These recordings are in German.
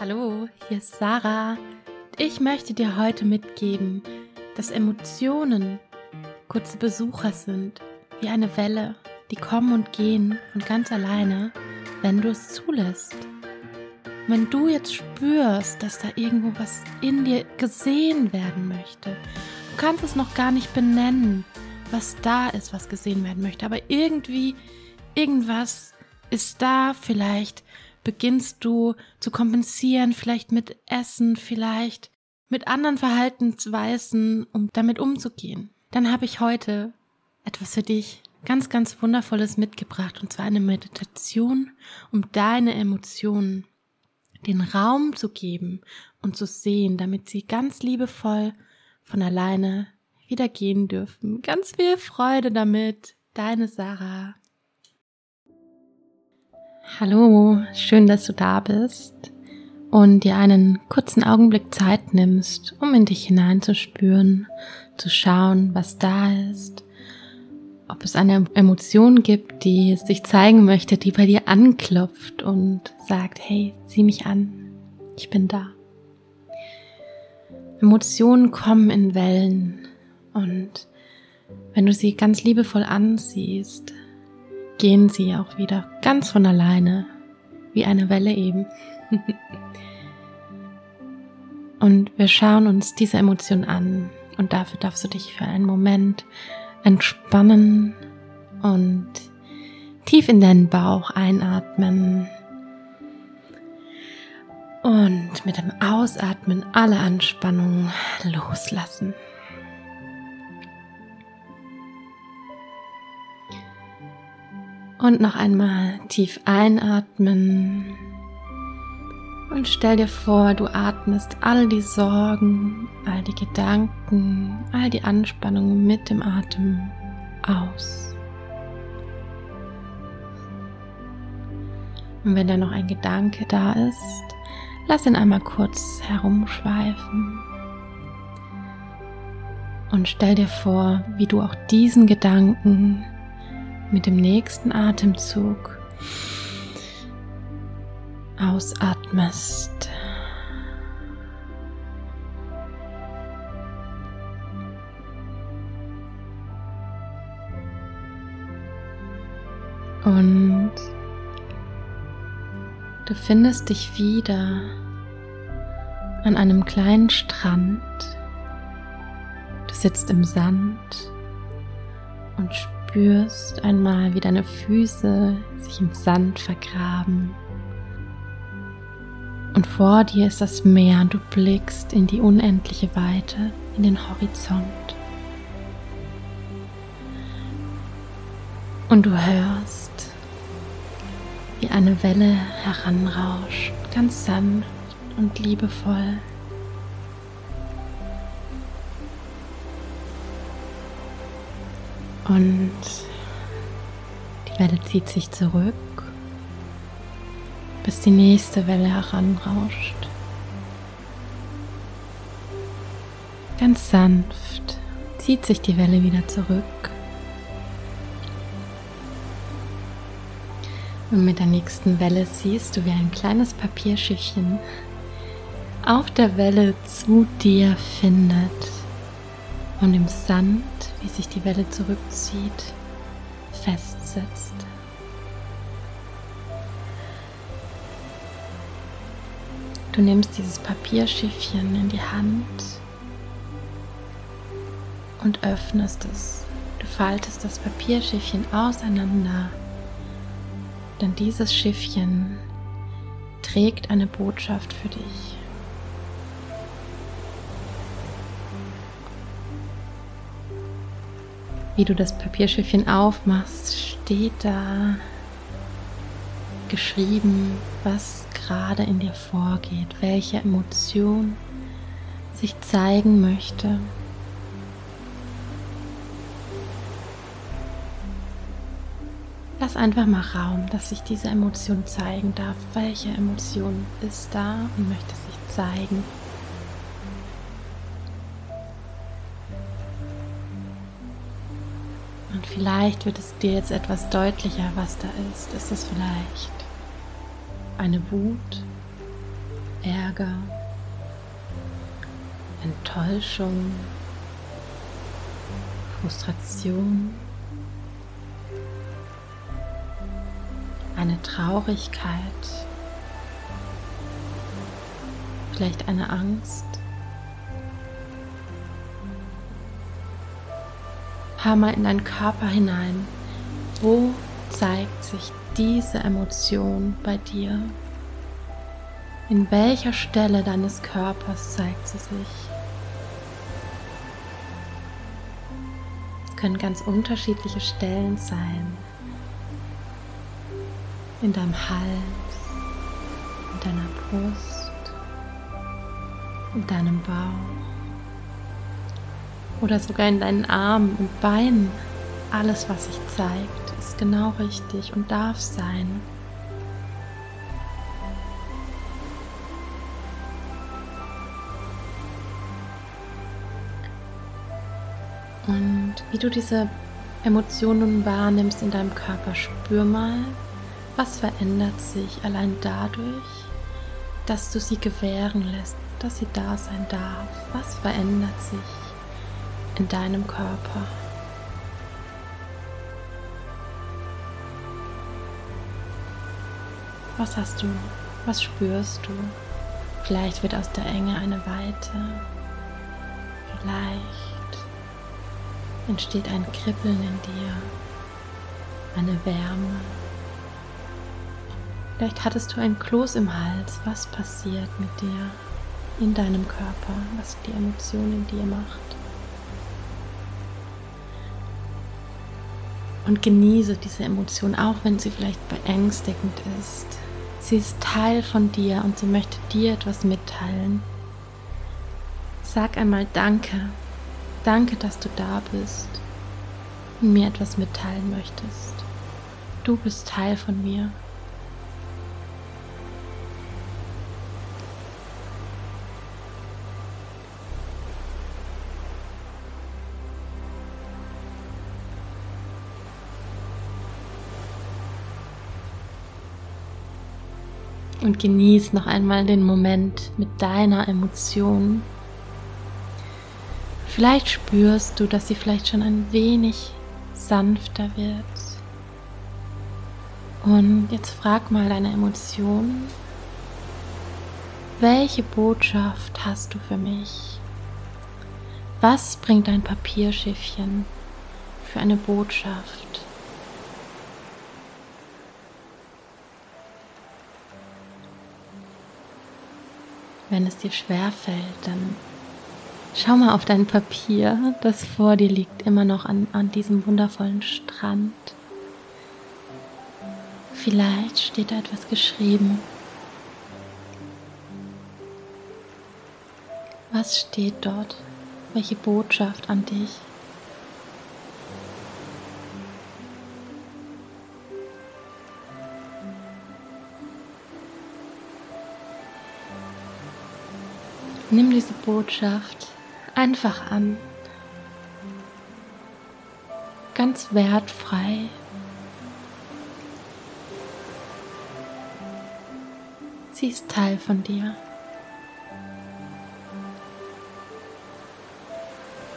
Hallo, hier ist Sarah. Ich möchte dir heute mitgeben, dass Emotionen kurze Besucher sind, wie eine Welle, die kommen und gehen von ganz alleine, wenn du es zulässt. Wenn du jetzt spürst, dass da irgendwo was in dir gesehen werden möchte, du kannst es noch gar nicht benennen, was da ist, was gesehen werden möchte, aber irgendwie, irgendwas ist da, vielleicht beginnst du zu kompensieren, vielleicht mit Essen, vielleicht mit anderen Verhaltensweisen, um damit umzugehen. Dann habe ich heute etwas für dich ganz, ganz Wundervolles mitgebracht, und zwar eine Meditation, um deine Emotionen den Raum zu geben und zu sehen, damit sie ganz liebevoll von alleine wieder gehen dürfen. Ganz viel Freude damit. Deine Sarah. Hallo, schön, dass du da bist und dir einen kurzen Augenblick Zeit nimmst, um in dich hineinzuspüren, zu schauen, was da ist, ob es eine Emotion gibt, die es sich zeigen möchte, die bei dir anklopft und sagt, hey, sieh mich an, ich bin da. Emotionen kommen in Wellen und wenn du sie ganz liebevoll ansiehst, gehen sie auch wieder ganz von alleine, wie eine Welle eben. und wir schauen uns diese Emotion an und dafür darfst du dich für einen Moment entspannen und tief in deinen Bauch einatmen und mit dem Ausatmen alle Anspannung loslassen. Und noch einmal tief einatmen. Und stell dir vor, du atmest all die Sorgen, all die Gedanken, all die Anspannung mit dem Atem aus. Und wenn da noch ein Gedanke da ist, lass ihn einmal kurz herumschweifen. Und stell dir vor, wie du auch diesen Gedanken mit dem nächsten Atemzug ausatmest. Und du findest dich wieder an einem kleinen Strand. Du sitzt im Sand und spürst spürst einmal, wie deine Füße sich im Sand vergraben. Und vor dir ist das Meer und du blickst in die unendliche Weite, in den Horizont. Und du hörst, wie eine Welle heranrauscht, ganz sanft und liebevoll. Und die Welle zieht sich zurück, bis die nächste Welle heranrauscht. Ganz sanft zieht sich die Welle wieder zurück. Und mit der nächsten Welle siehst du, wie ein kleines Papierschiffchen auf der Welle zu dir findet und im Sand wie sich die Welle zurückzieht, festsetzt. Du nimmst dieses Papierschiffchen in die Hand und öffnest es. Du faltest das Papierschiffchen auseinander, denn dieses Schiffchen trägt eine Botschaft für dich. Wie du das Papierschiffchen aufmachst, steht da geschrieben, was gerade in dir vorgeht, welche Emotion sich zeigen möchte. Lass einfach mal Raum, dass sich diese Emotion zeigen darf. Welche Emotion ist da und möchte sich zeigen? Und vielleicht wird es dir jetzt etwas deutlicher, was da ist. Ist es vielleicht eine Wut, Ärger, Enttäuschung, Frustration, eine Traurigkeit, vielleicht eine Angst. Hör mal in deinen Körper hinein. Wo zeigt sich diese Emotion bei dir? In welcher Stelle deines Körpers zeigt sie sich? Es können ganz unterschiedliche Stellen sein. In deinem Hals, in deiner Brust, in deinem Bauch oder sogar in deinen Armen und Beinen. Alles, was sich zeigt, ist genau richtig und darf sein. Und wie du diese Emotionen wahrnimmst in deinem Körper, spür mal, was verändert sich allein dadurch, dass du sie gewähren lässt, dass sie da sein darf. Was verändert sich in deinem Körper? Was hast du? Was spürst du? Vielleicht wird aus der Enge eine Weite. Vielleicht entsteht ein Kribbeln in dir, eine Wärme. Vielleicht hattest du ein Kloß im Hals. Was passiert mit dir in deinem Körper, was die Emotion in dir macht? Und genieße diese Emotion, auch wenn sie vielleicht beängstigend ist. Sie ist Teil von dir und sie möchte dir etwas mitteilen. Sag einmal Danke Danke, dass du da bist und mir etwas mitteilen möchtest. Du bist Teil von mir. Und genieß noch einmal den Moment mit deiner Emotion Vielleicht spürst du, dass sie vielleicht schon ein wenig sanfter wird. Und jetzt frag mal deine Emotionen. Welche Botschaft hast du für mich? Was bringt dein Papierschiffchen für eine Botschaft? Wenn es dir schwer fällt, dann Schau mal auf dein Papier, das vor dir liegt, immer noch an, an diesem wundervollen Strand. Vielleicht steht da etwas geschrieben. Was steht dort? Welche Botschaft an dich? Nimm diese Botschaft einfach an. Ganz wertfrei. Sie ist Teil von dir.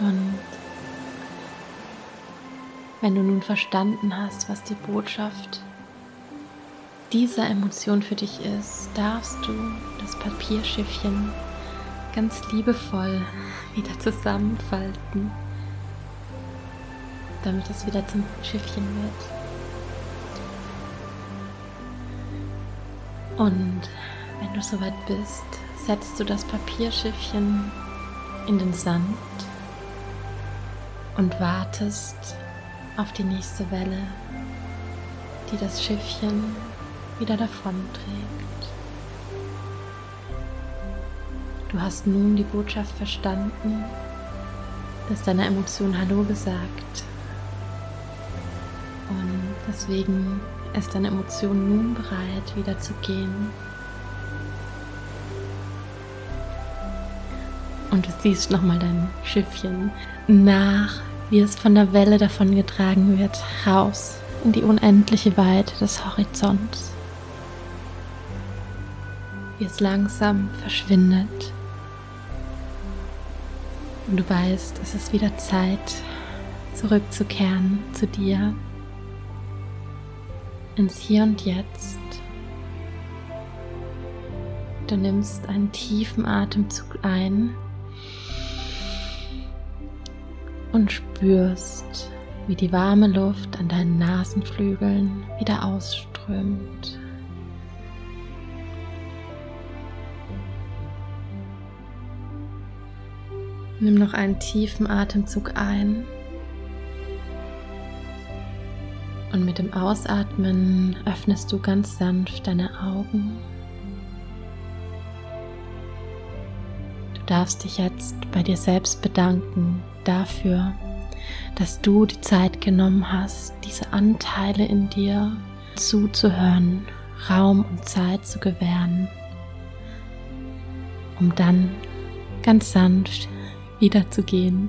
Und wenn du nun verstanden hast, was die Botschaft dieser Emotion für dich ist, darfst du das Papierschiffchen ganz liebevoll wieder zusammenfalten, damit es wieder zum Schiffchen wird. Und wenn du soweit bist, setzt du das Papierschiffchen in den Sand und wartest auf die nächste Welle, die das Schiffchen wieder davon trägt. Du hast nun die Botschaft verstanden, dass deine Emotion Hallo gesagt. Und deswegen ist deine Emotion nun bereit, wieder zu gehen. Und du siehst nochmal dein Schiffchen nach, wie es von der Welle davongetragen wird, raus in die unendliche Weite des Horizonts. wie es langsam verschwindet. Und du weißt, es ist wieder Zeit, zurückzukehren zu dir, ins Hier und Jetzt. Du nimmst einen tiefen Atemzug ein und spürst, wie die warme Luft an deinen Nasenflügeln wieder ausströmt. Nimm noch einen tiefen Atemzug ein. Und mit dem Ausatmen öffnest du ganz sanft deine Augen. Du darfst dich jetzt bei dir selbst bedanken dafür, dass du die Zeit genommen hast, diese Anteile in dir zuzuhören, Raum und Zeit zu gewähren, um dann ganz sanft wiederzugehen